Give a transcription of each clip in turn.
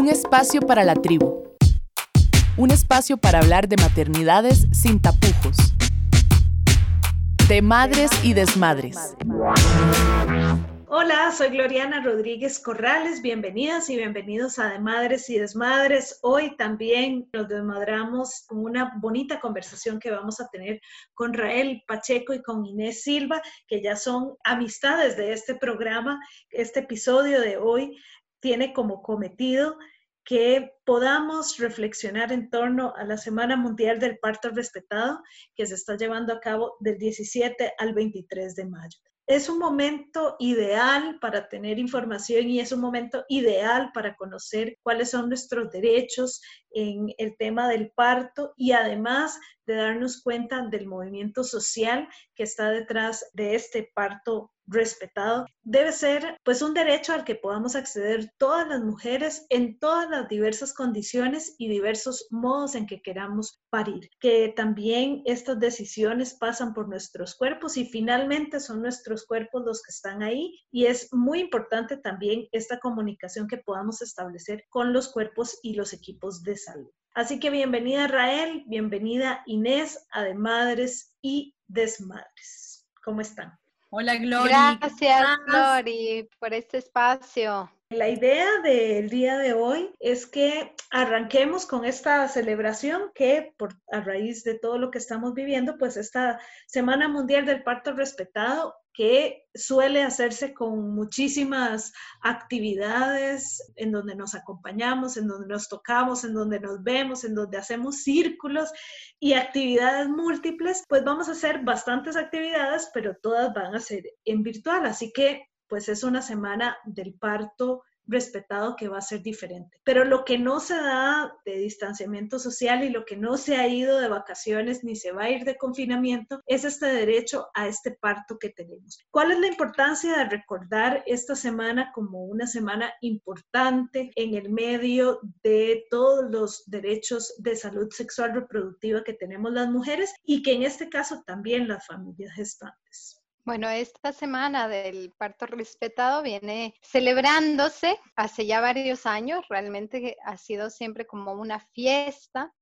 Un espacio para la tribu. Un espacio para hablar de maternidades sin tapujos. De madres y desmadres. Hola, soy Gloriana Rodríguez Corrales. Bienvenidas y bienvenidos a De Madres y Desmadres. Hoy también nos desmadramos con una bonita conversación que vamos a tener con Rael Pacheco y con Inés Silva, que ya son amistades de este programa. Este episodio de hoy tiene como cometido que podamos reflexionar en torno a la Semana Mundial del Parto Respetado que se está llevando a cabo del 17 al 23 de mayo. Es un momento ideal para tener información y es un momento ideal para conocer cuáles son nuestros derechos en el tema del parto y además de darnos cuenta del movimiento social que está detrás de este parto respetado. Debe ser pues un derecho al que podamos acceder todas las mujeres en todas las diversas condiciones y diversos modos en que queramos parir. Que también estas decisiones pasan por nuestros cuerpos y finalmente son nuestros cuerpos los que están ahí y es muy importante también esta comunicación que podamos establecer con los cuerpos y los equipos de salud. Así que bienvenida Rael, bienvenida Inés a De Madres y Desmadres. ¿Cómo están? Hola Gloria. Gracias Glory por este espacio. La idea del día de hoy es que arranquemos con esta celebración que por, a raíz de todo lo que estamos viviendo, pues esta Semana Mundial del Parto Respetado que suele hacerse con muchísimas actividades en donde nos acompañamos, en donde nos tocamos, en donde nos vemos, en donde hacemos círculos y actividades múltiples, pues vamos a hacer bastantes actividades, pero todas van a ser en virtual. Así que pues es una semana del parto respetado que va a ser diferente. Pero lo que no se da de distanciamiento social y lo que no se ha ido de vacaciones ni se va a ir de confinamiento es este derecho a este parto que tenemos. ¿Cuál es la importancia de recordar esta semana como una semana importante en el medio de todos los derechos de salud sexual reproductiva que tenemos las mujeres y que en este caso también las familias gestantes? Bueno, esta semana del parto respetado viene celebrándose hace ya varios años, realmente ha sido siempre como una fiesta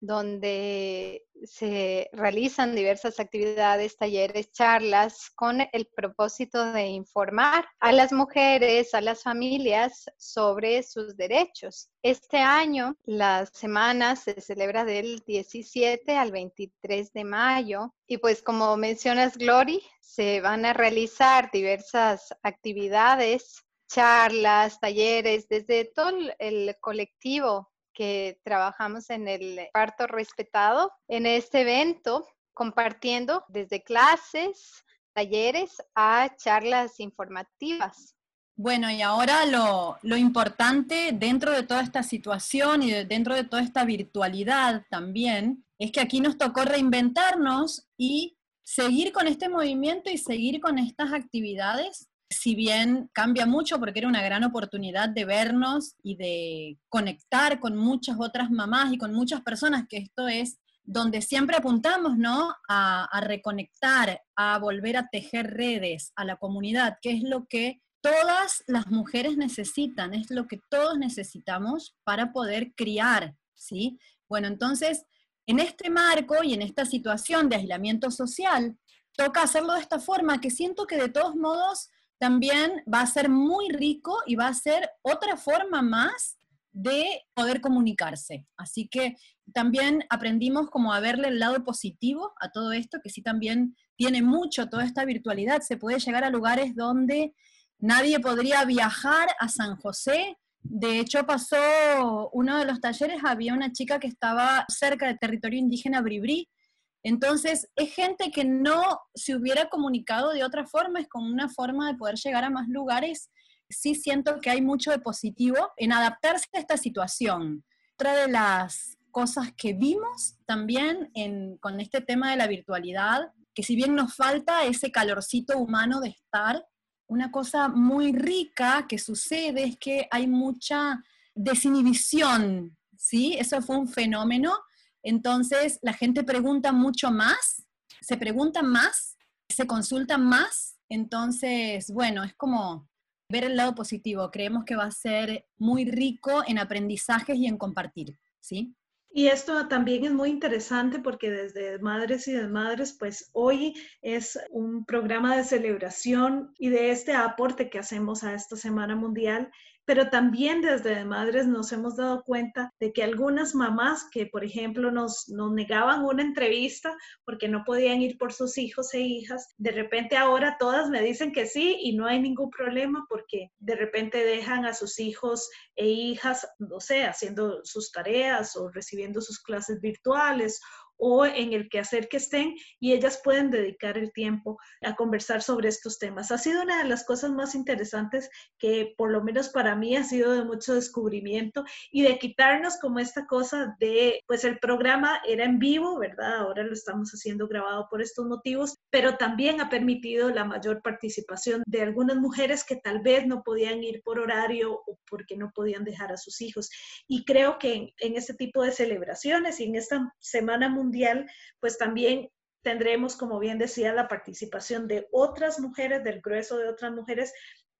donde se realizan diversas actividades, talleres, charlas con el propósito de informar a las mujeres, a las familias sobre sus derechos. Este año la semana se celebra del 17 al 23 de mayo y pues como mencionas Glory, se van a realizar diversas actividades charlas, talleres, desde todo el colectivo que trabajamos en el parto respetado en este evento, compartiendo desde clases, talleres a charlas informativas. Bueno, y ahora lo, lo, importante dentro de toda esta situación y dentro de toda esta virtualidad también, es que aquí nos tocó reinventarnos y seguir con este movimiento y seguir con estas actividades si bien cambia mucho porque era una gran oportunidad de vernos y de conectar con muchas otras mamás y con muchas personas, que esto es donde siempre apuntamos, ¿no? A, reconectar, a volver a tejer redes, a la comunidad, que es lo que todas las mujeres necesitan, es lo que todos necesitamos para poder criar, ¿sí? Bueno, entonces, en este marco y en esta situación de aislamiento social, toca hacerlo de esta forma, que siento que de todos modos también va a ser muy rico y va a ser otra forma más de poder comunicarse. Así que también aprendimos como a verle el lado positivo a todo esto, que sí también tiene mucho toda esta virtualidad. Se puede llegar a lugares donde nadie podría viajar a San José. De hecho, pasó uno de los talleres, había una chica que estaba cerca del territorio indígena Bribri, entonces, es gente que no se hubiera comunicado de otra forma, es como una forma de poder llegar a más lugares. Sí siento que hay mucho de positivo en adaptarse a esta situación. Otra de las cosas que vimos también con este tema de la virtualidad, que si bien nos falta ese calorcito humano de estar, una cosa muy rica que sucede es que hay mucha desinhibición, ¿sí? Eso fue un fenómeno entonces, la gente pregunta mucho más, se pregunta más, se consulta más. Entonces, bueno, es como ver el lado positivo. Creemos que va a ser muy rico en aprendizajes y en compartir, ¿sí? Y esto también es muy interesante porque desde Madres y Desmadres, pues hoy es un programa de celebración y de este aporte que hacemos a esta Semana Mundial pero también desde Madres nos hemos dado cuenta de que algunas mamás que, por ejemplo, nos, nos, negaban una entrevista porque no podían ir por sus hijos e hijas, de repente ahora todas me dicen que sí y no hay ningún problema porque de repente dejan a sus hijos e hijas, no sé, haciendo sus tareas o recibiendo sus clases virtuales o en el quehacer que estén y ellas pueden dedicar el tiempo a conversar sobre estos temas. Ha sido una de las cosas más interesantes que por lo menos para mí ha sido de mucho descubrimiento y de quitarnos como esta cosa de, pues el programa era en vivo, ¿verdad? Ahora lo estamos haciendo grabado por estos motivos, pero también ha permitido la mayor participación de algunas mujeres que tal vez no podían ir por horario o porque no podían dejar a sus hijos. Y creo que en, en este tipo de celebraciones y en esta Semana Mundial, pues también tendremos, como bien decía, la participación de otras mujeres, del grueso de otras mujeres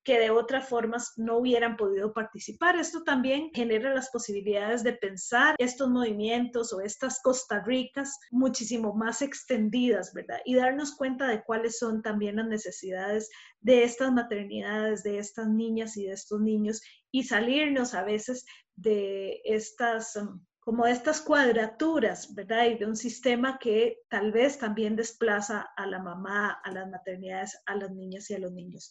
que de otras formas no hubieran podido participar. Esto también genera las posibilidades de pensar estos movimientos o estas Costa Ricas muchísimo más extendidas, ¿verdad? Y darnos cuenta de cuáles son también las necesidades de estas maternidades, de estas niñas y de estos niños y salirnos a veces de estas um, como estas cuadraturas, ¿verdad? Y de un sistema que tal vez también desplaza a la mamá, a las maternidades, a las niñas y a los niños.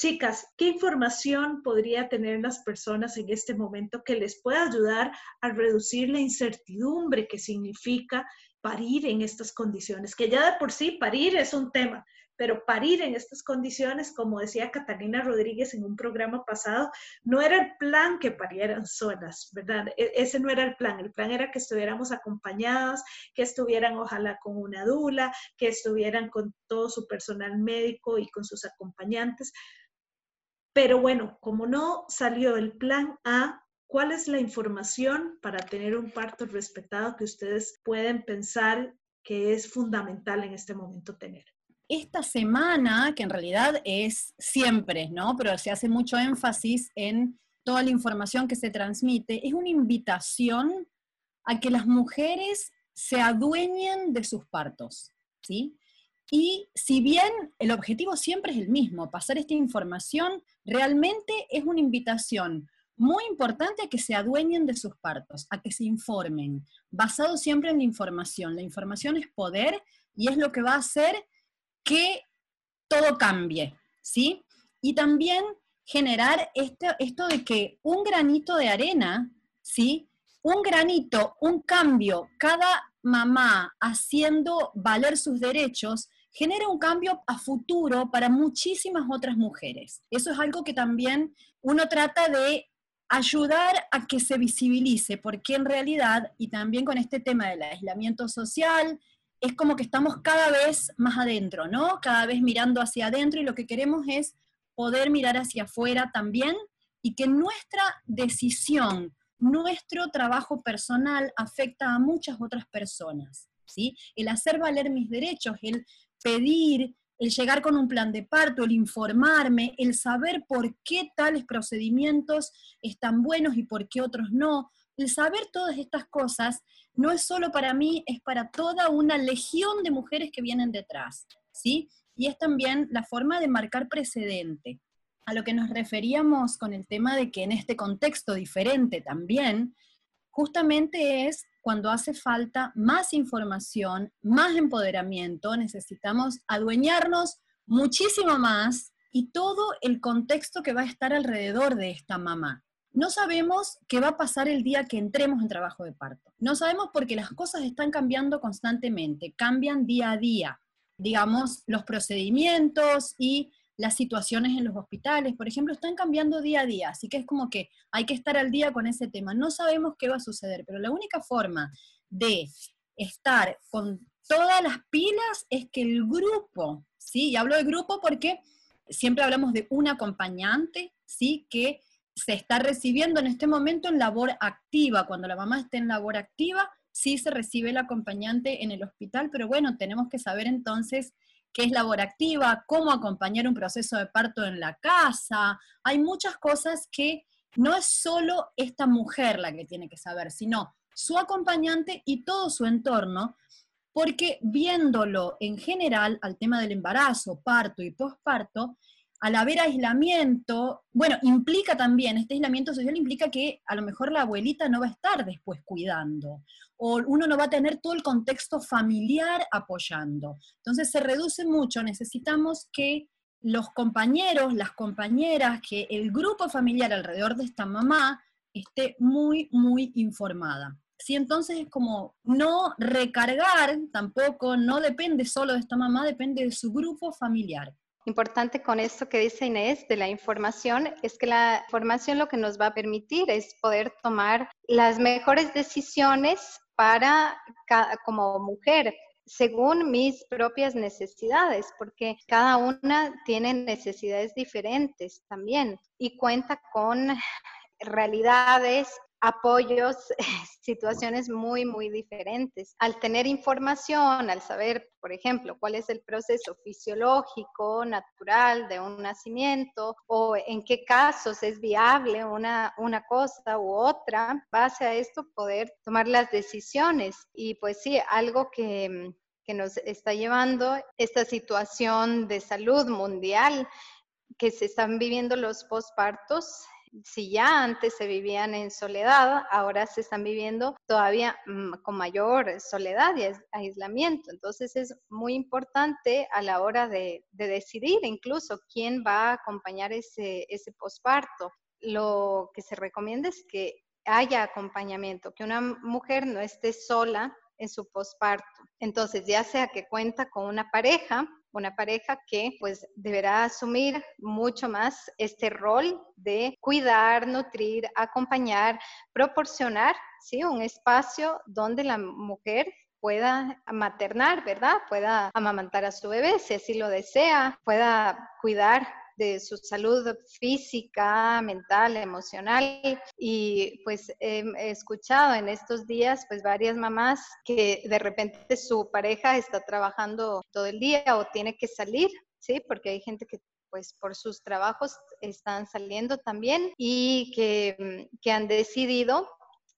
Chicas, ¿qué información podría tener las personas en este momento que les pueda ayudar a reducir la incertidumbre que significa parir en estas condiciones? Que ya de por sí parir es un tema, pero parir en estas condiciones, como decía Catalina Rodríguez en un programa pasado, no era el plan que parieran solas, ¿verdad? E-, ese no era el plan, el plan era que estuviéramos acompañadas, que estuvieran ojalá con una dula, que estuvieran con todo su personal médico y con sus acompañantes. Pero bueno, como no salió el plan A, ¿cuál es la información para tener un parto respetado que ustedes pueden pensar que es fundamental en este momento tener? Esta semana, que en realidad es siempre, ¿no? Pero se hace mucho énfasis en toda la información que se transmite, es una invitación a que las mujeres se adueñen de sus partos, ¿sí? Y si bien el objetivo siempre es el mismo, pasar esta información, realmente es una invitación muy importante a que se adueñen de sus partos, a que se informen, basado siempre en la información. La información es poder y es lo que va a hacer que todo cambie, ¿sí? Y también generar este, esto de que un granito de arena, ¿sí? Un granito, un cambio, cada mamá haciendo valer sus derechos, genera un cambio a futuro para muchísimas otras mujeres. Eso es algo que también uno trata de ayudar a que se visibilice, porque en realidad, y también con este tema del aislamiento social, es como que estamos cada vez más adentro, ¿no? Cada vez mirando hacia adentro y lo que queremos es poder mirar hacia afuera también y que nuestra decisión, nuestro trabajo personal afecta a muchas otras personas, ¿sí? El hacer valer mis derechos, el pedir, el llegar con un plan de parto, el informarme, el saber por qué tales procedimientos están buenos y por qué otros no, el saber todas estas cosas no es solo para mí, es para toda una legión de mujeres que vienen detrás, ¿sí? Y es también la forma de marcar precedente. A lo que nos referíamos con el tema de que en este contexto diferente también, justamente es cuando hace falta más información, más empoderamiento, necesitamos adueñarnos muchísimo más y todo el contexto que va a estar alrededor de esta mamá. No sabemos qué va a pasar el día que entremos en trabajo de parto. No sabemos porque las cosas están cambiando constantemente, cambian día a día. Digamos, los procedimientos y las situaciones en los hospitales, por ejemplo, están cambiando día a día, así que es como que hay que estar al día con ese tema. No sabemos qué va a suceder, pero la única forma de estar con todas las pilas es que el grupo, ¿sí? Y hablo de grupo porque siempre hablamos de un acompañante, ¿sí? Que se está recibiendo en este momento en labor activa. Cuando la mamá esté en labor activa, sí se recibe el acompañante en el hospital, pero bueno, tenemos que saber entonces qué es labor activa, cómo acompañar un proceso de parto en la casa. Hay muchas cosas que no es solo esta mujer la que tiene que saber, sino su acompañante y todo su entorno, porque viéndolo en general al tema del embarazo, parto y posparto, al haber aislamiento, bueno, implica también, este aislamiento social implica que a lo mejor la abuelita no va a estar después cuidando, o uno no va a tener todo el contexto familiar apoyando. Entonces se reduce mucho, necesitamos que los compañeros, las compañeras, que el grupo familiar alrededor de esta mamá esté muy, muy informada. Sí, entonces es como no recargar tampoco, no depende solo de esta mamá, depende de su grupo familiar. Importante con esto que dice Inés de la información es que la información lo que nos va a permitir es poder tomar las mejores decisiones para como mujer según mis propias necesidades, porque cada una tiene necesidades diferentes también y cuenta con realidades apoyos, situaciones muy, muy diferentes. Al tener información, al saber, por ejemplo, cuál es el proceso fisiológico, natural de un nacimiento o en qué casos es viable una, una cosa u otra, base a esto poder tomar las decisiones. Y pues sí, algo que, que nos está llevando esta situación de salud mundial que se están viviendo los pospartos si ya antes se vivían en soledad, ahora se están viviendo todavía mm, con mayor soledad y aislamiento. Entonces es muy importante a la hora de, decidir incluso quién va a acompañar ese, ese posparto. Lo que se recomienda es que haya acompañamiento, que una mujer no esté sola en su posparto. Entonces, ya sea que cuenta con una pareja una pareja que pues deberá asumir mucho más este rol de cuidar, nutrir, acompañar, proporcionar, ¿sí? Un espacio donde la mujer pueda maternar, ¿verdad? Pueda amamantar a su bebé si así lo desea, pueda cuidar de su salud física, mental, emocional. Y pues he escuchado en estos días pues varias mamás que de repente su pareja está trabajando todo el día o tiene que salir, ¿sí? Porque hay gente que pues por sus trabajos están saliendo también y que, que han decidido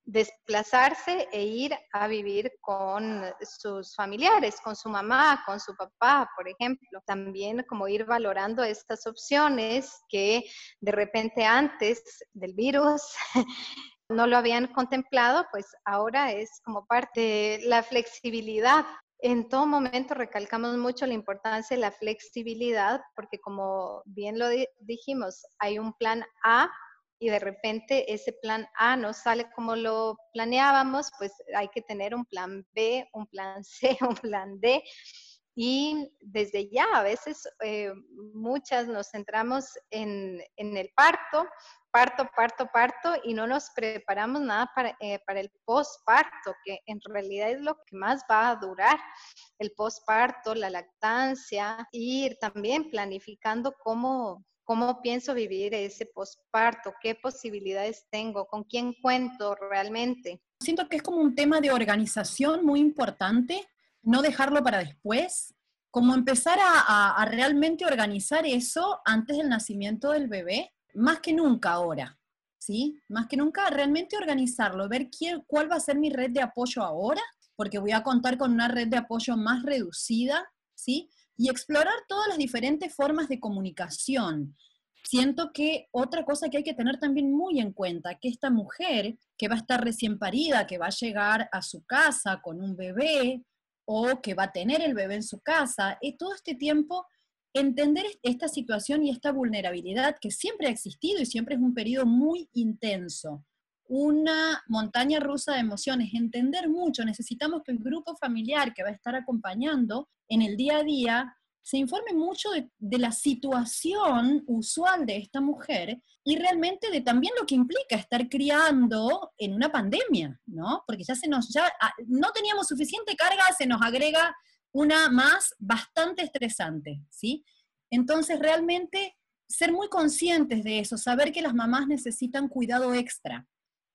desplazarse e ir a vivir con sus familiares, con su mamá, con su papá, por ejemplo. También como ir valorando estas opciones que de repente antes del virus no lo habían contemplado, pues ahora es como parte de la flexibilidad. En todo momento recalcamos mucho la importancia de la flexibilidad porque como bien lo dijimos, hay un plan A y de repente ese plan A no sale como lo planeábamos, pues hay que tener un plan B, un plan C, un plan D. Y desde ya, a veces eh, muchas nos centramos en, el parto, parto, parto, parto, y no nos preparamos nada para, eh, para el posparto, que en realidad es lo que más va a durar, el posparto, la lactancia, ir también planificando cómo cómo pienso vivir ese posparto, qué posibilidades tengo, con quién cuento realmente. Siento que es como un tema de organización muy importante, no dejarlo para después, como empezar a, realmente organizar eso antes del nacimiento del bebé, más que nunca ahora, ¿sí? Más que nunca realmente organizarlo, ver quién, cuál va a ser mi red de apoyo ahora, porque voy a contar con una red de apoyo más reducida, ¿sí? Y explorar todas las diferentes formas de comunicación. Siento que otra cosa que hay que tener también muy en cuenta, que esta mujer que va a estar recién parida, que va a llegar a su casa con un bebé o que va a tener el bebé en su casa, y todo este tiempo entender esta situación y esta vulnerabilidad que siempre ha existido y siempre es un periodo muy intenso una montaña rusa de emociones, entender mucho, necesitamos que el grupo familiar que va a estar acompañando en el día a día se informe mucho de, la situación usual de esta mujer y realmente de también lo que implica estar criando en una pandemia, ¿no? Porque ya se nos, ya ah, no teníamos suficiente carga, se nos agrega una más bastante estresante, ¿sí? Entonces realmente ser muy conscientes de eso, saber que las mamás necesitan cuidado extra,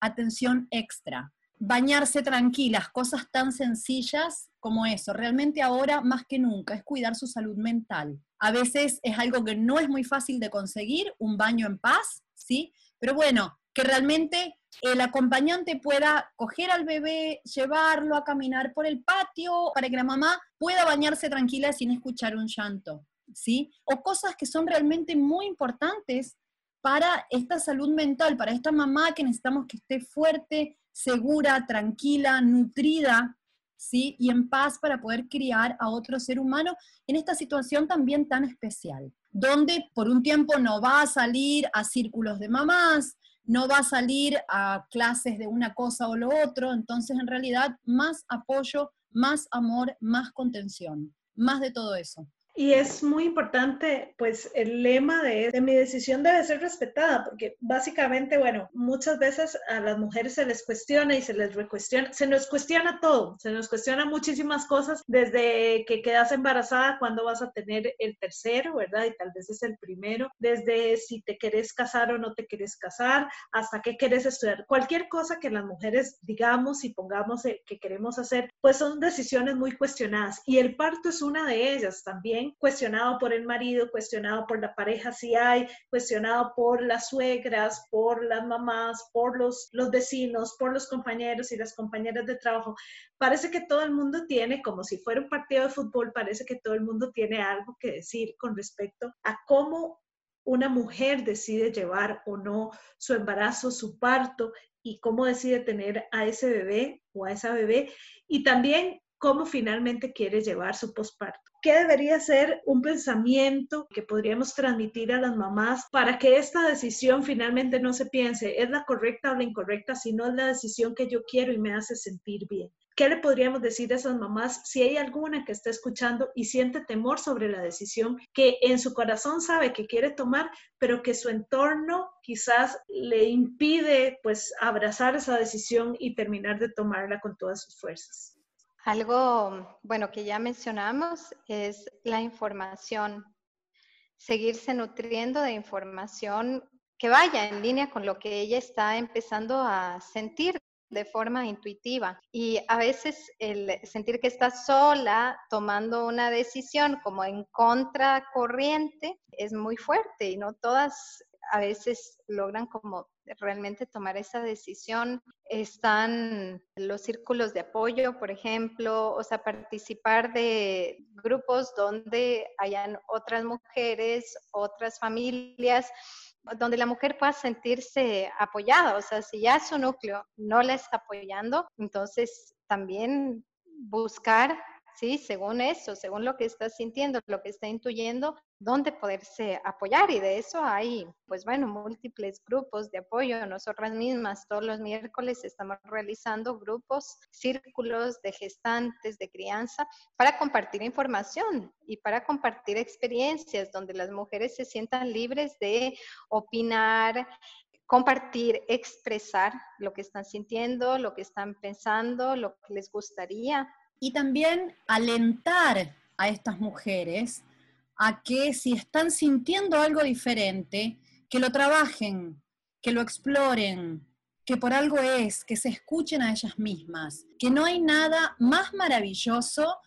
atención extra. bañarse tranquilas, cosas tan sencillas como eso. Realmente ahora más que nunca es cuidar su salud mental. A veces es algo que no es muy fácil de conseguir, un baño en paz, ¿sí? Pero bueno, que realmente el acompañante pueda coger al bebé, llevarlo a caminar por el patio para que la mamá pueda bañarse tranquila sin escuchar un llanto, ¿sí? O cosas que son realmente muy importantes para esta salud mental, para esta mamá que necesitamos que esté fuerte, segura, tranquila, nutrida, ¿sí? Y en paz para poder criar a otro ser humano en esta situación también tan especial, donde por un tiempo no va a salir a círculos de mamás, no va a salir a clases de una cosa o lo otro, entonces en realidad más apoyo, más amor, más contención, más de todo eso. Y es muy importante, pues, el lema de, mi decisión debe ser respetada, porque básicamente, bueno, muchas veces a las mujeres se les cuestiona y se les recuestiona, se nos cuestiona todo, se nos cuestiona muchísimas cosas, desde que quedas embarazada, cuando vas a tener el tercero, ¿verdad? Y tal vez es el primero, desde si te querés casar o no te querés casar, hasta qué querés estudiar. Cualquier cosa que las mujeres digamos y pongamos eh, que queremos hacer, pues son decisiones muy cuestionadas. Y el parto es una de ellas también cuestionado por el marido, cuestionado por la pareja si hay, cuestionado por las suegras, por las mamás, por los, los vecinos, por los compañeros y las compañeras de trabajo. Parece que todo el mundo tiene, como si fuera un partido de fútbol, parece que todo el mundo tiene algo que decir con respecto a cómo una mujer decide llevar o no su embarazo, su parto y cómo decide tener a ese bebé o a esa bebé y también cómo finalmente quiere llevar su posparto. ¿Qué debería ser un pensamiento que podríamos transmitir a las mamás para que esta decisión finalmente no se piense, es la correcta o la incorrecta, sino es la decisión que yo quiero y me hace sentir bien? ¿Qué le podríamos decir a esas mamás si hay alguna que está escuchando y siente temor sobre la decisión que en su corazón sabe que quiere tomar, pero que su entorno quizás le impide pues abrazar esa decisión y terminar de tomarla con todas sus fuerzas? Algo, bueno, que ya mencionamos es la información. Seguirse nutriendo de información que vaya en línea con lo que ella está empezando a sentir de forma intuitiva. Y a veces el sentir que está sola tomando una decisión como en contracorriente es muy fuerte y no todas a veces logran como realmente tomar esa decisión. Están los círculos de apoyo, por ejemplo, o sea, participar de grupos donde hayan otras mujeres, otras familias, donde la mujer pueda sentirse apoyada. O sea, si ya su núcleo no la está apoyando, entonces también buscar ¿sí? Según eso, según lo que está sintiendo, lo que está intuyendo, dónde poderse apoyar. Y de eso hay, pues bueno, múltiples grupos de apoyo. Nosotras mismas todos los miércoles estamos realizando grupos, círculos de gestantes, de crianza, para compartir información y para compartir experiencias donde las mujeres se sientan libres de opinar, compartir, expresar lo que están sintiendo, lo que están pensando, lo que les gustaría y también alentar a estas mujeres a que si están sintiendo algo diferente, que lo trabajen, que lo exploren, que por algo es, que se escuchen a ellas mismas, que no hay nada más maravilloso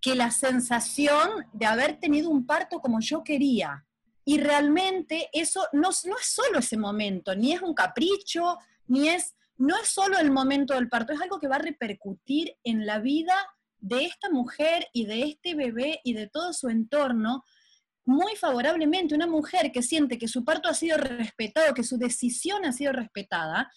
que la sensación de haber tenido un parto como yo quería. Y realmente eso no, no es solo ese momento, ni es un capricho, ni es, no es solo el momento del parto, es algo que va a repercutir en la vida de esta mujer y de este bebé y de todo su entorno muy favorablemente. Una mujer que siente que su parto ha sido respetado, que su decisión ha sido respetada,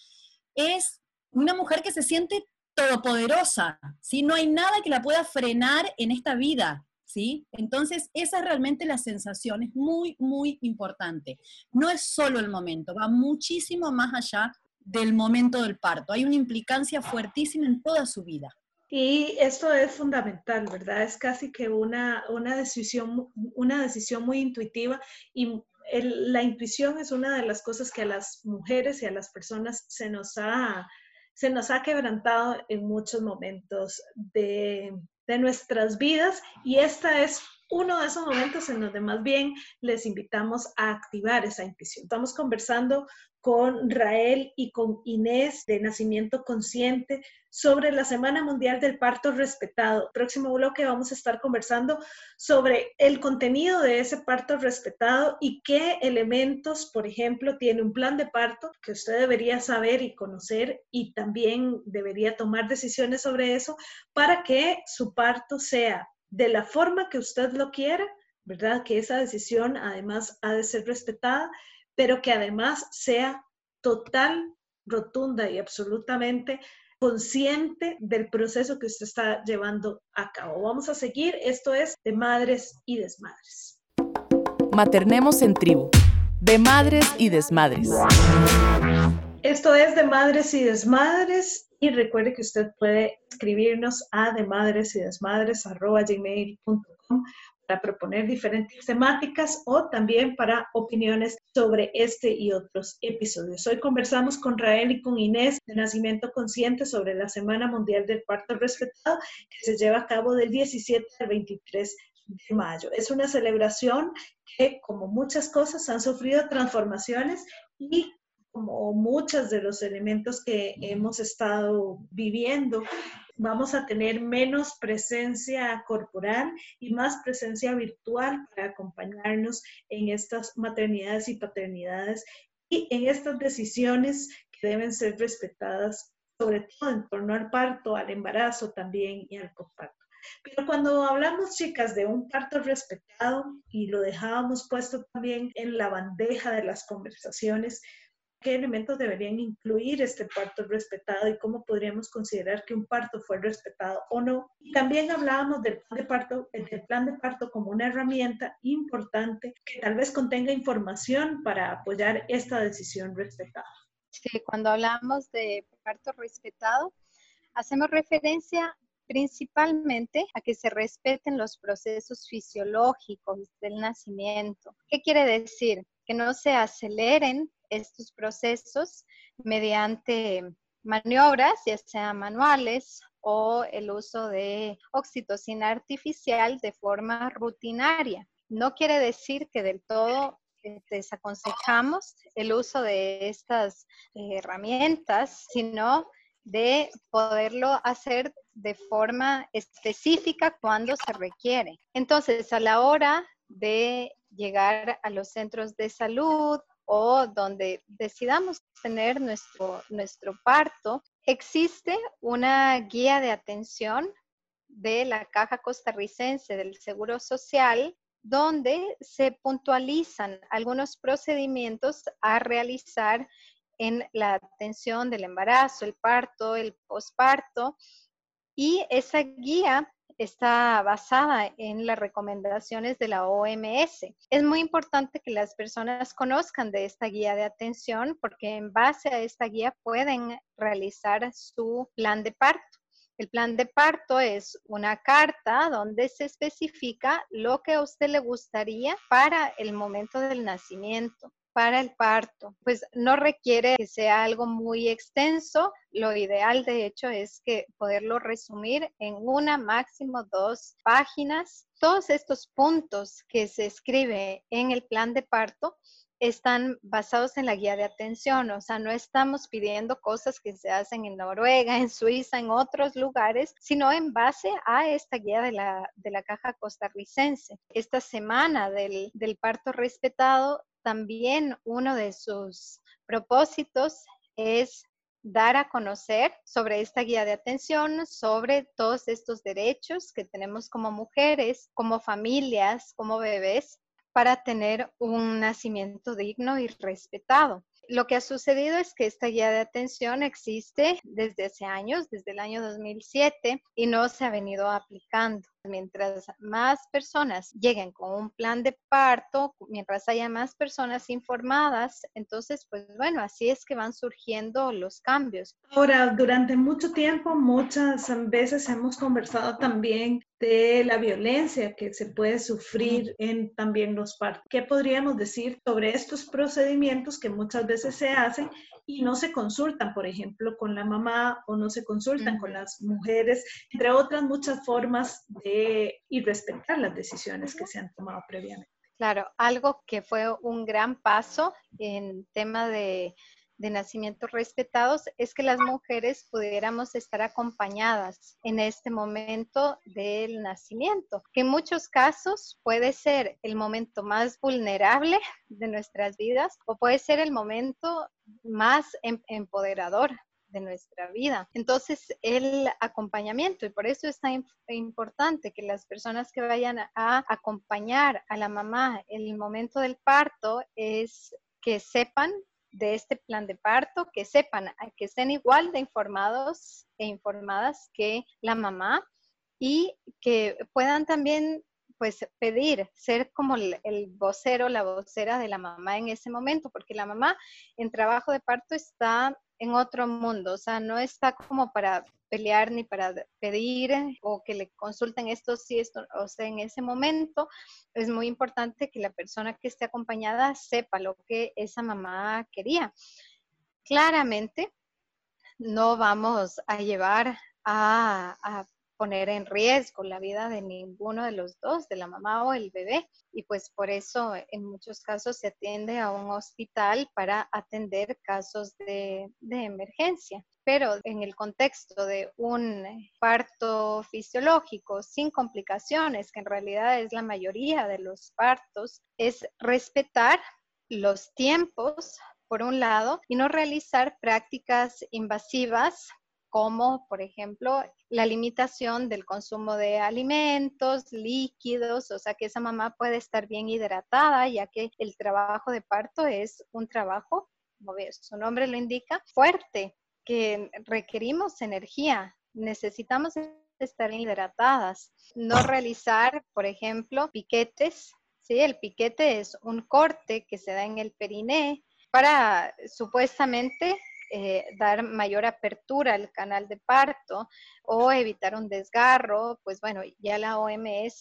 es una mujer que se siente todopoderosa, ¿sí? No hay nada que la pueda frenar en esta vida, ¿sí? Entonces, esa es realmente la sensación, es muy, muy importante. No es solo el momento, va muchísimo más allá del momento del parto. Hay una implicancia fuertísima en toda su vida. Y esto es fundamental, ¿verdad? Es casi que una, una, decisión, una decisión muy intuitiva y la intuición es una de las cosas que a las mujeres y a las personas se nos ha, se nos ha quebrantado en muchos momentos de, de nuestras vidas y esta es uno de esos momentos en donde más bien les invitamos a activar esa intuición. Estamos conversando con Rael y con Inés de Nacimiento Consciente sobre la Semana Mundial del Parto Respetado. Próximo bloque vamos a estar conversando sobre el contenido de ese parto respetado y qué elementos, por ejemplo, tiene un plan de parto que usted debería saber y conocer y también debería tomar decisiones sobre eso para que su parto sea de la forma que usted lo quiera, ¿verdad? Que esa decisión además ha de ser respetada pero que además sea total, rotunda y absolutamente consciente del proceso que usted está llevando a cabo. Vamos a seguir, esto es de madres y desmadres. Maternemos en tribu, de madres y desmadres. Esto es de madres y desmadres y recuerde que usted puede escribirnos a de madres y desmadres para proponer diferentes temáticas o también para opiniones sobre este y otros episodios. Hoy conversamos con Rael y con Inés de Nacimiento Consciente sobre la Semana Mundial del Parto Respetado que se lleva a cabo del 17 al 23 de mayo. Es una celebración que, como muchas cosas, han sufrido transformaciones y como muchos de los elementos que hemos estado viviendo vamos a tener menos presencia corporal y más presencia virtual para acompañarnos en estas maternidades y paternidades y en estas decisiones que deben ser respetadas, sobre todo en torno al parto, al embarazo también y al posparto. Pero cuando hablamos, chicas, de un parto respetado y lo dejábamos puesto también en la bandeja de las conversaciones, qué elementos deberían incluir este parto respetado y cómo podríamos considerar que un parto fue respetado o no. También hablábamos del plan de parto, del plan de parto como una herramienta importante que tal vez contenga información para apoyar esta decisión respetada. Sí, cuando hablamos de parto respetado, hacemos referencia principalmente a que se respeten los procesos fisiológicos del nacimiento. ¿Qué quiere decir? Que no se aceleren estos procesos mediante maniobras, ya sean manuales o el uso de oxitocina artificial de forma rutinaria. No quiere decir que del todo eh, desaconsejamos el uso de estas eh, herramientas, sino de poderlo hacer de forma específica cuando se requiere. Entonces, a la hora de llegar a los centros de salud o donde decidamos tener nuestro, nuestro parto, existe una guía de atención de la Caja Costarricense del Seguro Social donde se puntualizan algunos procedimientos a realizar en la atención del embarazo, el parto, el posparto. Y esa guía está basada en las recomendaciones de la OMS. Es muy importante que las personas conozcan de esta guía de atención porque en base a esta guía pueden realizar su plan de parto. El plan de parto es una carta donde se especifica lo que a usted le gustaría para el momento del nacimiento para el parto. Pues no requiere que sea algo muy extenso. Lo ideal, de hecho, es que poderlo resumir en una, máximo dos páginas. Todos estos puntos que se escribe en el plan de parto están basados en la guía de atención, o sea, no estamos pidiendo cosas que se hacen en Noruega, en Suiza, en otros lugares, sino en base a esta guía de la, de la caja costarricense. Esta semana del, del parto respetado también uno de sus propósitos es dar a conocer sobre esta guía de atención, sobre todos estos derechos que tenemos como mujeres, como familias, como bebés, para tener un nacimiento digno y respetado. Lo que ha sucedido es que esta guía de atención existe desde hace años, desde el año 2007, y no se ha venido aplicando. Mientras más personas lleguen con un plan de parto, mientras haya más personas informadas, entonces, pues bueno, así es que van surgiendo los cambios. Ahora, durante mucho tiempo, muchas veces hemos conversado también de la violencia que se puede sufrir en también los partos. ¿Qué podríamos decir sobre estos procedimientos que muchas veces se hacen y no se consultan, por ejemplo, con la mamá o no se consultan con las mujeres, entre otras muchas formas de ir respetar las decisiones que se han tomado previamente? Claro, algo que fue un gran paso en tema de, nacimientos respetados es que las mujeres pudiéramos estar acompañadas en este momento del nacimiento, que en muchos casos puede ser el momento más vulnerable de nuestras vidas o puede ser el momento más em, empoderador de nuestra vida. Entonces, el acompañamiento, y por eso es tan importante que las personas que vayan a acompañar a la mamá en el momento del parto es que sepan de este plan de parto, que sepan, que estén igual de informados e informadas que la mamá y que puedan también pues pedir ser como el, el, vocero, la vocera de la mamá en ese momento, porque la mamá en trabajo de parto está en otro mundo, o sea, no está como para pelear ni para pedir o que le consulten esto, sí, esto, o sea, en ese momento es muy importante que la persona que esté acompañada sepa lo que esa mamá quería. Claramente, no vamos a llevar a, a poner en riesgo la vida de ninguno de los dos, de la mamá o el bebé. Y pues por eso en muchos casos se atiende a un hospital para atender casos de, de emergencia. Pero en el contexto de un parto fisiológico sin complicaciones, que en realidad es la mayoría de los partos, es respetar los tiempos por un lado, y no realizar prácticas invasivas como por ejemplo la limitación del consumo de alimentos, líquidos, o sea que esa mamá puede estar bien hidratada, ya que el trabajo de parto es un trabajo, como su nombre lo indica, fuerte, que requerimos energía, necesitamos estar hidratadas, no realizar, por ejemplo, piquetes, ¿sí? El piquete es un corte que se da en el periné para supuestamente eh, dar mayor apertura al canal de parto o evitar un desgarro, pues bueno, ya la OMS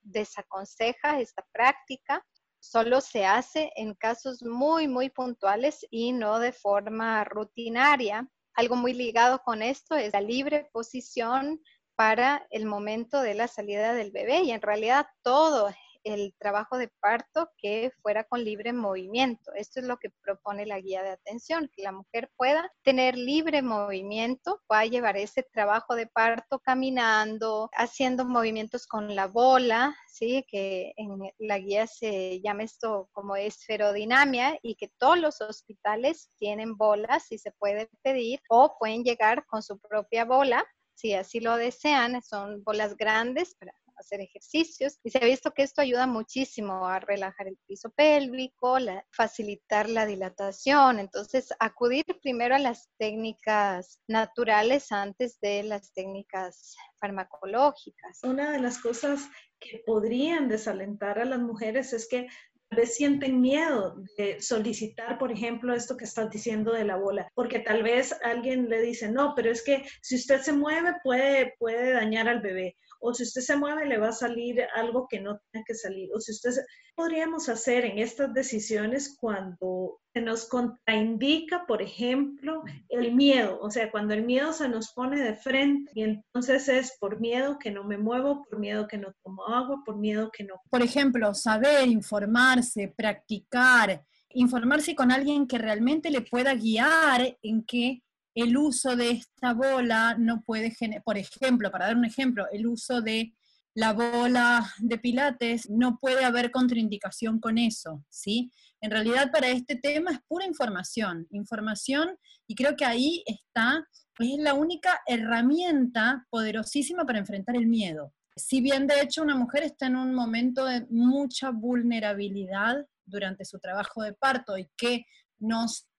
desaconseja esta práctica. Solo se hace en casos muy, muy puntuales y no de forma rutinaria. Algo muy ligado con esto es la libre posición para el momento de la salida del bebé y en realidad todo el trabajo de parto que fuera con libre movimiento. Esto es lo que propone la guía de atención, que la mujer pueda tener libre movimiento, pueda llevar ese trabajo de parto caminando, haciendo movimientos con la bola, ¿sí? que en la guía se llama esto como esferodinamia y que todos los hospitales tienen bolas y se puede pedir o pueden llegar con su propia bola si así lo desean, son bolas grandes para hacer ejercicios y se ha visto que esto ayuda muchísimo a relajar el piso pélvico, facilitar la dilatación. Entonces, acudir primero a las técnicas naturales antes de las técnicas farmacológicas. Una de las cosas que podrían desalentar a las mujeres es que tal vez sienten miedo de solicitar, por ejemplo, esto que estás diciendo de la bola, porque tal vez alguien le dice, no, pero es que si usted se mueve puede, puede dañar al bebé o si usted se mueve le va a salir algo que no tiene que salir, o si usted podríamos hacer en estas decisiones cuando se nos contraindica, por ejemplo, el miedo, o sea, cuando el miedo se nos pone de frente y entonces es por miedo que no me muevo, por miedo que no tomo agua, por miedo que no. Por ejemplo, saber, informarse, practicar, informarse con alguien que realmente le pueda guiar en qué el uso de esta bola no puede generar, por ejemplo, para dar un ejemplo, el uso de la bola de pilates, no puede haber contraindicación con eso, ¿sí? En realidad para este tema es pura información, información y creo que ahí está, es la única herramienta poderosísima para enfrentar el miedo. Si bien de hecho una mujer está en un momento de mucha vulnerabilidad durante su trabajo de parto y que nos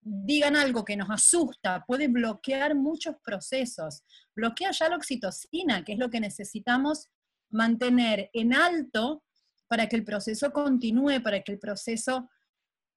digan algo que nos asusta, puede bloquear muchos procesos. Bloquea ya la oxitocina, que es lo que necesitamos mantener en alto para que el proceso continúe, para que el proceso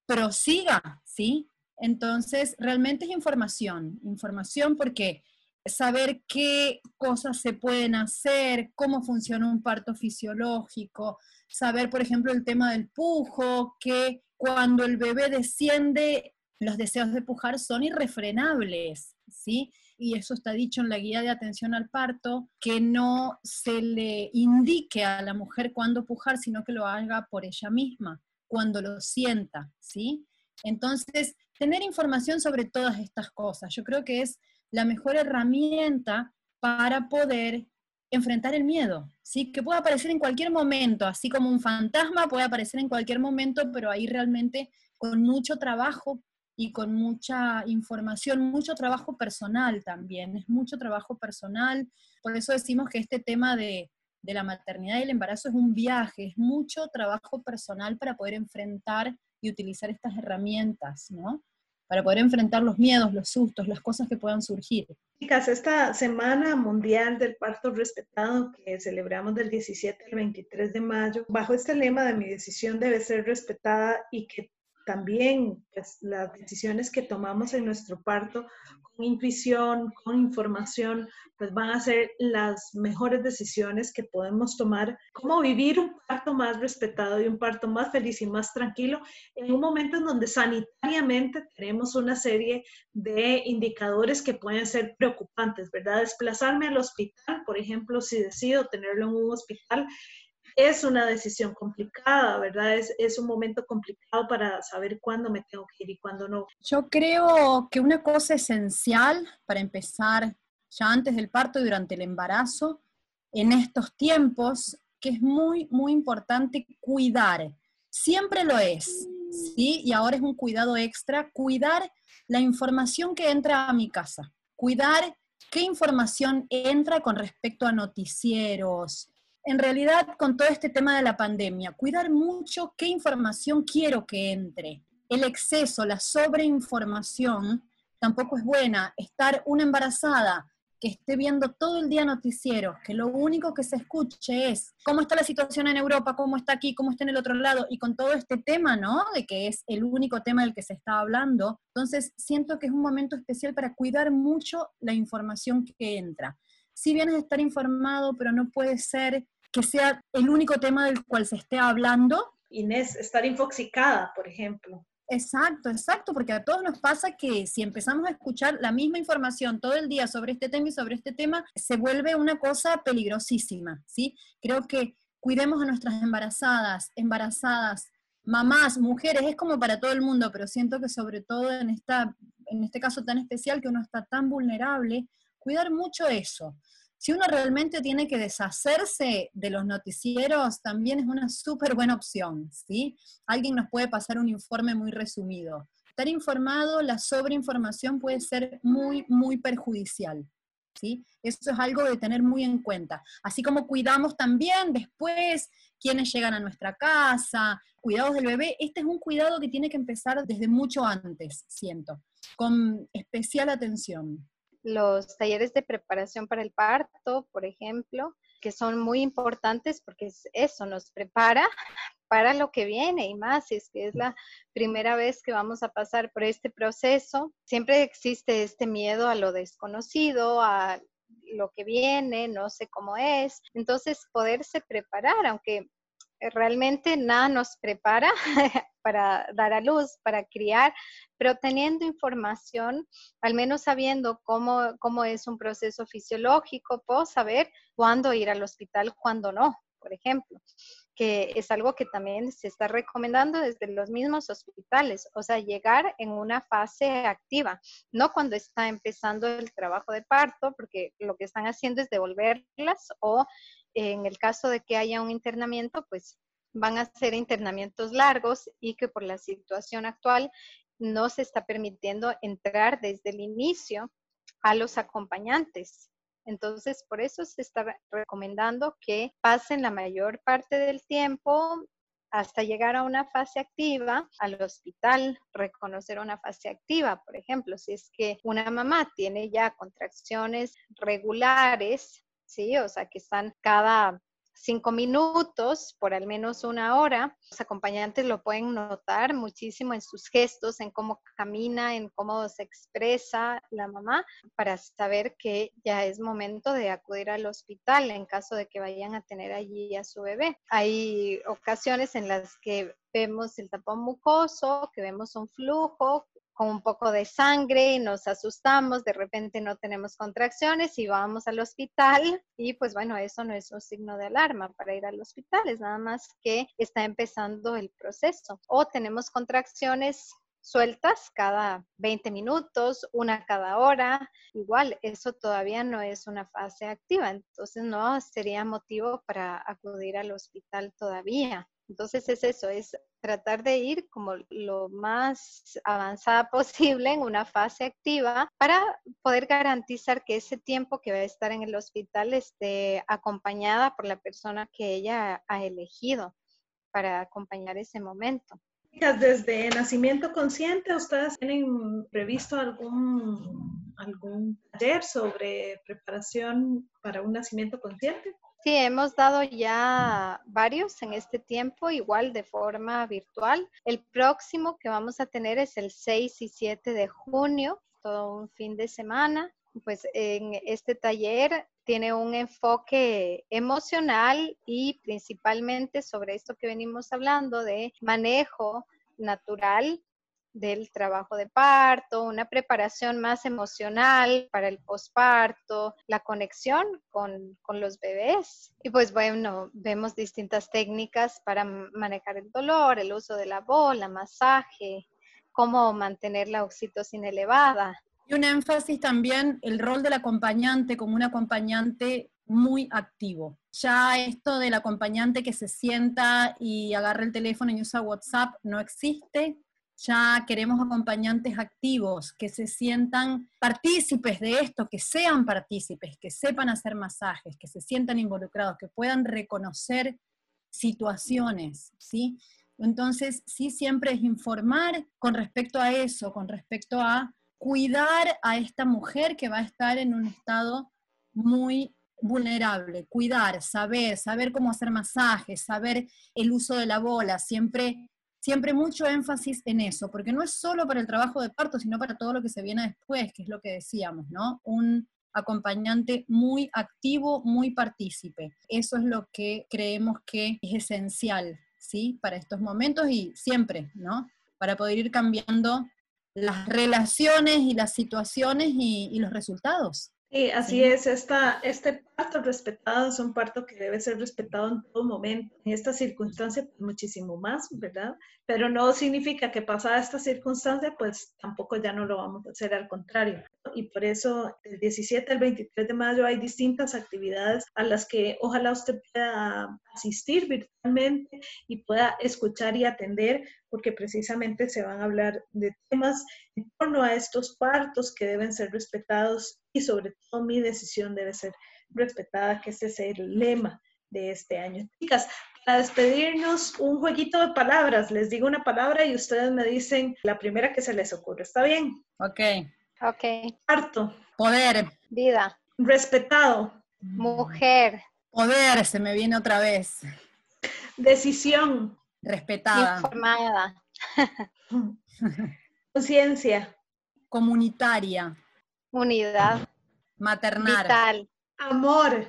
prosiga, ¿sí? Entonces, realmente es información, información porque saber qué cosas se pueden hacer, cómo funciona un parto fisiológico, saber, por ejemplo, el tema del pujo, que cuando el bebé desciende los deseos de pujar son irrefrenables, ¿sí? Y eso está dicho en la guía de atención al parto, que no se le indique a la mujer cuándo pujar, sino que lo haga por ella misma, cuando lo sienta, ¿sí? Entonces, tener información sobre todas estas cosas, yo creo que es la mejor herramienta para poder enfrentar el miedo, ¿sí? Que puede aparecer en cualquier momento, así como un fantasma puede aparecer en cualquier momento, pero ahí realmente con mucho trabajo y con mucha información, mucho trabajo personal también, es mucho trabajo personal, por eso decimos que este tema de, de la maternidad y el embarazo es un viaje, es mucho trabajo personal para poder enfrentar y utilizar estas herramientas, ¿no? Para poder enfrentar los miedos, los sustos, las cosas que puedan surgir. Chicas, esta Semana Mundial del Parto Respetado que celebramos del 17 al 23 de mayo, bajo este lema de mi decisión debe ser respetada y que también las decisiones que tomamos en nuestro parto con intuición, con información, pues van a ser las mejores decisiones que podemos tomar, cómo vivir un parto más respetado y un parto más feliz y más tranquilo en un momento en donde sanitariamente tenemos una serie de indicadores que pueden ser preocupantes, ¿verdad? Desplazarme al hospital, por ejemplo, si decido tenerlo en un hospital, es una decisión complicada, ¿verdad? Es, es, un momento complicado para saber cuándo me tengo que ir y cuándo no. Yo creo que una cosa esencial para empezar ya antes del parto y durante el embarazo, en estos tiempos, que es muy, muy importante cuidar. Siempre lo es, ¿sí? Y ahora es un cuidado extra, cuidar la información que entra a mi casa, cuidar qué información entra con respecto a noticieros, en realidad con todo este tema de la pandemia, cuidar mucho qué información quiero que entre. El exceso, la sobreinformación tampoco es buena. Estar una embarazada que esté viendo todo el día noticieros, que lo único que se escuche es cómo está la situación en Europa, cómo está aquí, cómo está en el otro lado, y con todo este tema, ¿no? De que es el único tema del que se está hablando. Entonces, siento que es un momento especial para cuidar mucho la información que entra si bien es estar informado, pero no puede ser que sea el único tema del cual se esté hablando. Inés, estar infoxicada, por ejemplo. Exacto, exacto, porque a todos nos pasa que si empezamos a escuchar la misma información todo el día sobre este tema y sobre este tema, se vuelve una cosa peligrosísima, ¿sí? Creo que cuidemos a nuestras embarazadas, embarazadas, mamás, mujeres, es como para todo el mundo, pero siento que sobre todo en, esta, en este caso tan especial que uno está tan vulnerable, cuidar mucho eso. Si uno realmente tiene que deshacerse de los noticieros, también es una súper buena opción, ¿sí? Alguien nos puede pasar un informe muy resumido. Estar informado, la sobreinformación puede ser muy, muy perjudicial. ¿Sí? Eso es algo de tener muy en cuenta. Así como cuidamos también después quienes llegan a nuestra casa, cuidados del bebé, este es un cuidado que tiene que empezar desde mucho antes, siento, con especial atención los talleres de preparación para el parto, por ejemplo, que son muy importantes porque eso nos prepara para lo que viene y más, es que es la primera vez que vamos a pasar por este proceso. Siempre existe este miedo a lo desconocido, a lo que viene, no sé cómo es. Entonces, poderse preparar, aunque realmente nada nos prepara para dar a luz, para criar, pero teniendo información, al menos sabiendo cómo, cómo es un proceso fisiológico, puedo saber cuándo ir al hospital, cuándo no, por ejemplo que es algo que también se está recomendando desde los mismos hospitales, o sea, llegar en una fase activa, no cuando está empezando el trabajo de parto, porque lo que están haciendo es devolverlas o en el caso de que haya un internamiento, pues van a ser internamientos largos y que por la situación actual no se está permitiendo entrar desde el inicio a los acompañantes. Entonces, por eso se está recomendando que pasen la mayor parte del tiempo hasta llegar a una fase activa al hospital, reconocer una fase activa, por ejemplo, si es que una mamá tiene ya contracciones regulares, ¿sí? O sea, que están cada cinco minutos por al menos una hora. Los acompañantes lo pueden notar muchísimo en sus gestos, en cómo camina, en cómo se expresa la mamá, para saber que ya es momento de acudir al hospital en caso de que vayan a tener allí a su bebé. Hay ocasiones en las que vemos el tapón mucoso, que vemos un flujo, con un poco de sangre y nos asustamos, de repente no tenemos contracciones y vamos al hospital y pues bueno, eso no es un signo de alarma para ir al hospital, es nada más que está empezando el proceso. O tenemos contracciones sueltas cada 20 minutos, una cada hora. Igual, eso todavía no es una fase activa, entonces no sería motivo para acudir al hospital todavía. Entonces es eso, es tratar de ir como lo más avanzada posible en una fase activa para poder garantizar que ese tiempo que va a estar en el hospital esté acompañada por la persona que ella ha elegido para acompañar ese momento. Desde nacimiento consciente, ¿ustedes tienen previsto algún, algún taller sobre preparación para un nacimiento consciente? Sí, hemos dado ya varios en este tiempo, igual de forma virtual. El próximo que vamos a tener es el 6 y 7 de junio, todo un fin de semana. Pues en este taller tiene un enfoque emocional y principalmente sobre esto que venimos hablando de manejo natural del trabajo de parto, una preparación más emocional para el posparto, la conexión con, los bebés. Y pues bueno, vemos distintas técnicas para manejar el dolor, el uso de la bola, masaje, cómo mantener la oxitocina elevada. Y un énfasis también el rol del acompañante como un acompañante muy activo. Ya esto del acompañante que se sienta y agarra el teléfono y usa WhatsApp no existe ya queremos acompañantes activos, que se sientan partícipes de esto, que sean partícipes, que sepan hacer masajes, que se sientan involucrados, que puedan reconocer situaciones, ¿sí? Entonces, sí, siempre es informar con respecto a eso, con respecto a cuidar a esta mujer que va a estar en un estado muy vulnerable, cuidar, saber, saber cómo hacer masajes, saber el uso de la bola, siempre siempre mucho énfasis en eso, porque no es solo para el trabajo de parto, sino para todo lo que se viene después, que es lo que decíamos, ¿no? Un acompañante muy activo, muy partícipe. Eso es lo que creemos que es esencial, ¿sí? Para estos momentos y siempre, ¿no? Para poder ir cambiando las relaciones y las situaciones y, y los resultados. Sí, así es. Esta, este parto respetado es un parto que debe ser respetado en todo momento. En esta circunstancia, pues, muchísimo más, ¿verdad? Pero no significa que pasada esta circunstancia, pues tampoco ya no lo vamos a hacer, al contrario. Y por eso, del 17 al 23 de mayo hay distintas actividades a las que ojalá usted pueda asistir virtualmente y pueda escuchar y atender, porque precisamente se van a hablar de temas en torno a estos partos que deben ser respetados y sobre todo mi decisión debe ser respetada, que ese es el lema de este año. Chicas, para despedirnos, un jueguito de palabras. Les digo una palabra y ustedes me dicen la primera que se les ocurre. ¿Está bien? Ok. Ok. Parto. Poder. Vida. Respetado. Mujer. Poder, se me viene otra vez. Decisión. Respetada. Informada. Conciencia. Comunitaria. Unidad. Maternar. Vital. Amor.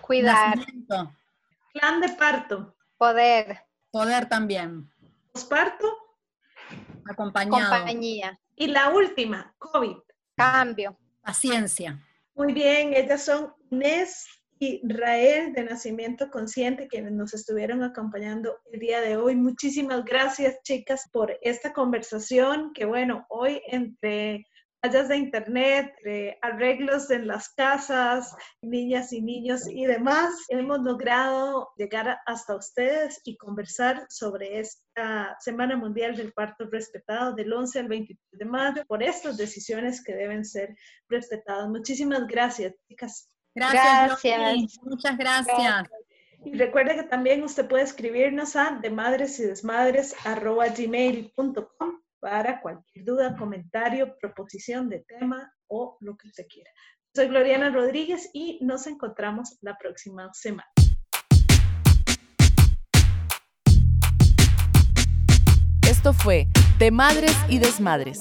Cuidar. Nacimiento. Plan de parto. Poder. Poder también. Posparto. Acompañado. Compañía. Y la última, COVID. Cambio. Paciencia. Muy bien, ellas son Inés y Rael de Nacimiento Consciente, quienes nos estuvieron acompañando el día de hoy. Muchísimas gracias, chicas, por esta conversación que, bueno, hoy entre fallas de internet, arreglos en las casas, niñas y niños y demás, hemos logrado llegar hasta ustedes y conversar sobre esta Semana Mundial del Parto Respetado del 11 al 23 de mayo por estas decisiones que deben ser respetadas. Muchísimas gracias, chicas. Gracias. gracias. Muchas gracias. Y recuerde que también usted puede escribirnos a demadresidesmadres.gmail.com para cualquier duda, comentario, proposición de tema o lo que usted quiera. Soy Gloriana Rodríguez y nos encontramos la próxima semana. Esto fue De Madres y Desmadres.